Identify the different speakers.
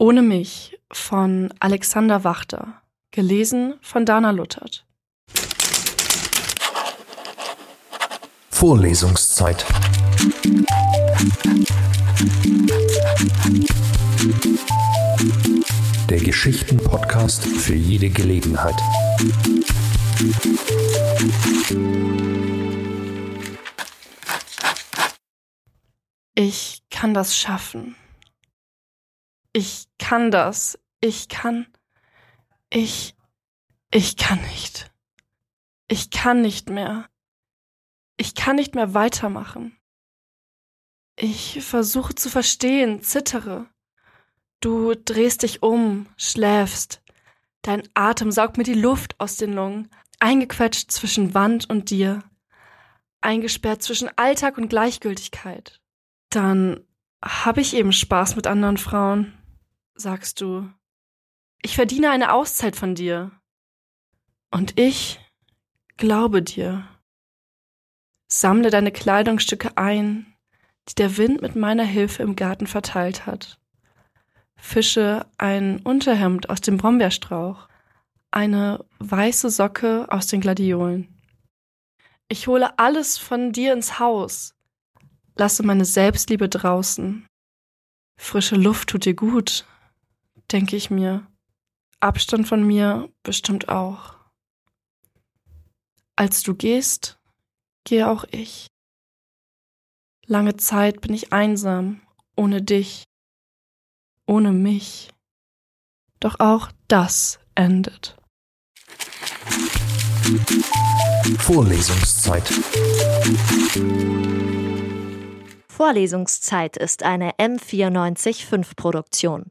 Speaker 1: Ohne mich von Alexander Wachter. Gelesen von Dana Luthert.
Speaker 2: Vorlesungszeit. Der Geschichten-Podcast für jede Gelegenheit.
Speaker 1: Ich kann das schaffen. Ich kann das. Ich kann. Ich. Ich kann nicht. Ich kann nicht mehr. Ich kann nicht mehr weitermachen. Ich versuche zu verstehen, zittere. Du drehst dich um, schläfst. Dein Atem saugt mir die Luft aus den Lungen, eingequetscht zwischen Wand und dir, eingesperrt zwischen Alltag und Gleichgültigkeit. Dann habe ich eben Spaß mit anderen Frauen sagst du, ich verdiene eine Auszeit von dir. Und ich glaube dir. Sammle deine Kleidungsstücke ein, die der Wind mit meiner Hilfe im Garten verteilt hat. Fische ein Unterhemd aus dem Brombeerstrauch, eine weiße Socke aus den Gladiolen. Ich hole alles von dir ins Haus, lasse meine Selbstliebe draußen. Frische Luft tut dir gut, denke ich mir. Abstand von mir bestimmt auch. Als du gehst, gehe auch ich. Lange Zeit bin ich einsam, ohne dich, ohne mich. Doch auch das endet.
Speaker 2: Vorlesungszeit.
Speaker 3: Vorlesungszeit ist eine M945 Produktion.